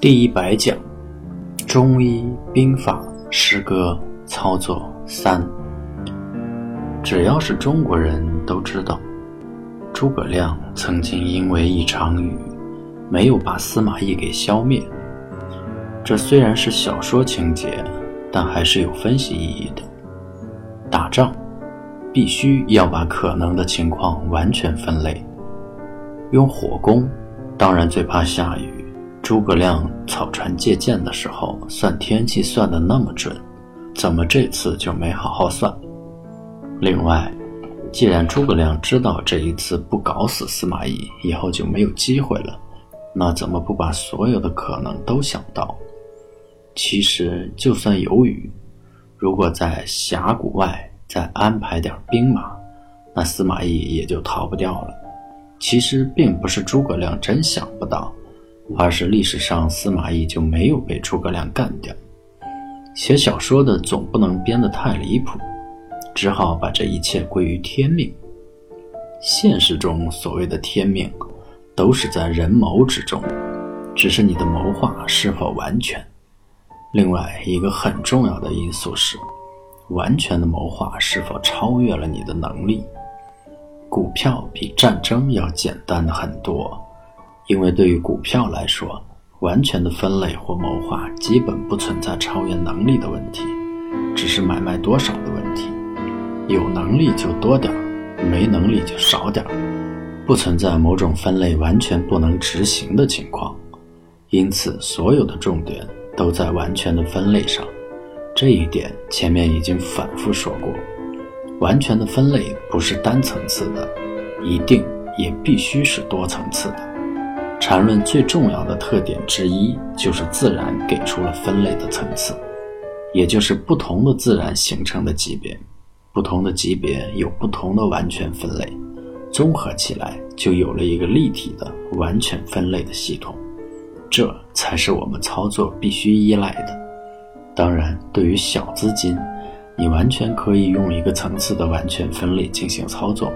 第一百讲：中医兵法诗歌操作三。只要是中国人都知道，诸葛亮曾经因为一场雨，没有把司马懿给消灭。这虽然是小说情节，但还是有分析意义的。打仗必须要把可能的情况完全分类。用火攻，当然最怕下雨。诸葛亮草船借箭的时候，算天气算的那么准，怎么这次就没好好算？另外，既然诸葛亮知道这一次不搞死司马懿，以后就没有机会了，那怎么不把所有的可能都想到？其实，就算有雨，如果在峡谷外再安排点兵马，那司马懿也就逃不掉了。其实，并不是诸葛亮真想不到。而是历史上司马懿就没有被诸葛亮干掉。写小说的总不能编得太离谱，只好把这一切归于天命。现实中所谓的天命，都是在人谋之中，只是你的谋划是否完全。另外一个很重要的因素是，完全的谋划是否超越了你的能力。股票比战争要简单的很多。因为对于股票来说，完全的分类或谋划基本不存在超越能力的问题，只是买卖多少的问题。有能力就多点儿，没能力就少点儿，不存在某种分类完全不能执行的情况。因此，所有的重点都在完全的分类上。这一点前面已经反复说过。完全的分类不是单层次的，一定也必须是多层次的。缠论最重要的特点之一，就是自然给出了分类的层次，也就是不同的自然形成的级别，不同的级别有不同的完全分类，综合起来就有了一个立体的完全分类的系统，这才是我们操作必须依赖的。当然，对于小资金，你完全可以用一个层次的完全分类进行操作，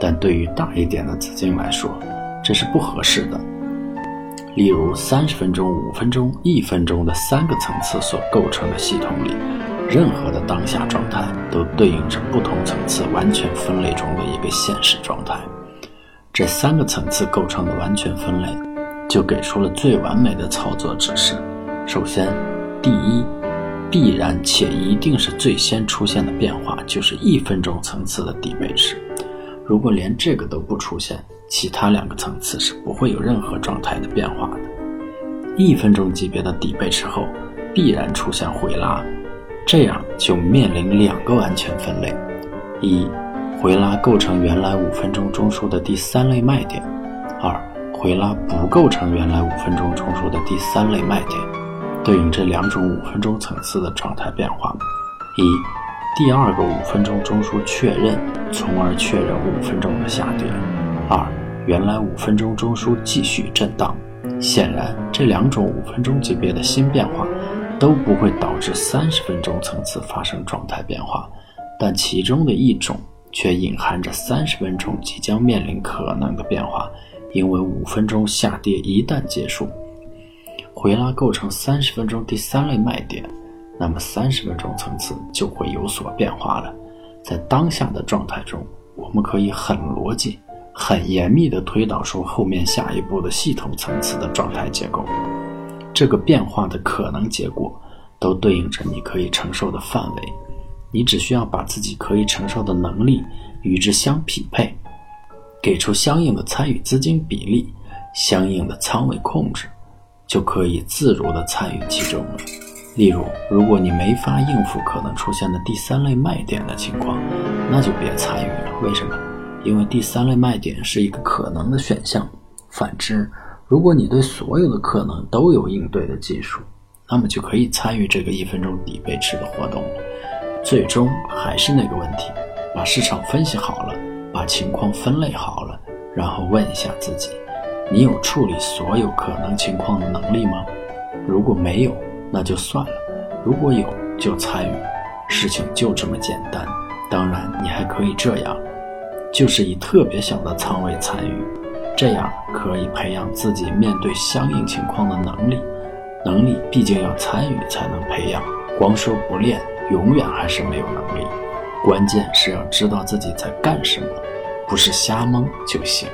但对于大一点的资金来说，这是不合适的。例如，三十分钟、五分钟、一分钟的三个层次所构成的系统里，任何的当下状态都对应着不同层次完全分类中的一个现实状态。这三个层次构成的完全分类，就给出了最完美的操作指示。首先，第一，必然且一定是最先出现的变化，就是一分钟层次的底背驰。如果连这个都不出现，其他两个层次是不会有任何状态的变化的。一分钟级别的底背驰后，必然出现回拉，这样就面临两个完全分类：一，回拉构成原来五分钟中枢的第三类卖点；二，回拉不构成原来五分钟中枢的第三类卖点。对应这两种五分钟层次的状态变化：一，第二个五分钟中枢确认，从而确认五分钟的下跌；二。原来五分钟中枢继续震荡，显然这两种五分钟级别的新变化都不会导致三十分钟层次发生状态变化，但其中的一种却隐含着三十分钟即将面临可能的变化，因为五分钟下跌一旦结束，回拉构成三十分钟第三类卖点，那么三十分钟层次就会有所变化了。在当下的状态中，我们可以很逻辑。很严密地推导出后面下一步的系统层次的状态结构，这个变化的可能结果都对应着你可以承受的范围，你只需要把自己可以承受的能力与之相匹配，给出相应的参与资金比例、相应的仓位控制，就可以自如地参与其中了。例如，如果你没法应付可能出现的第三类卖点的情况，那就别参与了。为什么？因为第三类卖点是一个可能的选项，反之，如果你对所有的可能都有应对的技术，那么就可以参与这个一分钟底背驰的活动了。最终还是那个问题，把市场分析好了，把情况分类好了，然后问一下自己：你有处理所有可能情况的能力吗？如果没有，那就算了；如果有，就参与。事情就这么简单。当然，你还可以这样。就是以特别小的仓位参与，这样可以培养自己面对相应情况的能力，能力毕竟要参与才能培养，光说不练，永远还是没有能力。关键是要知道自己在干什么，不是瞎蒙就行。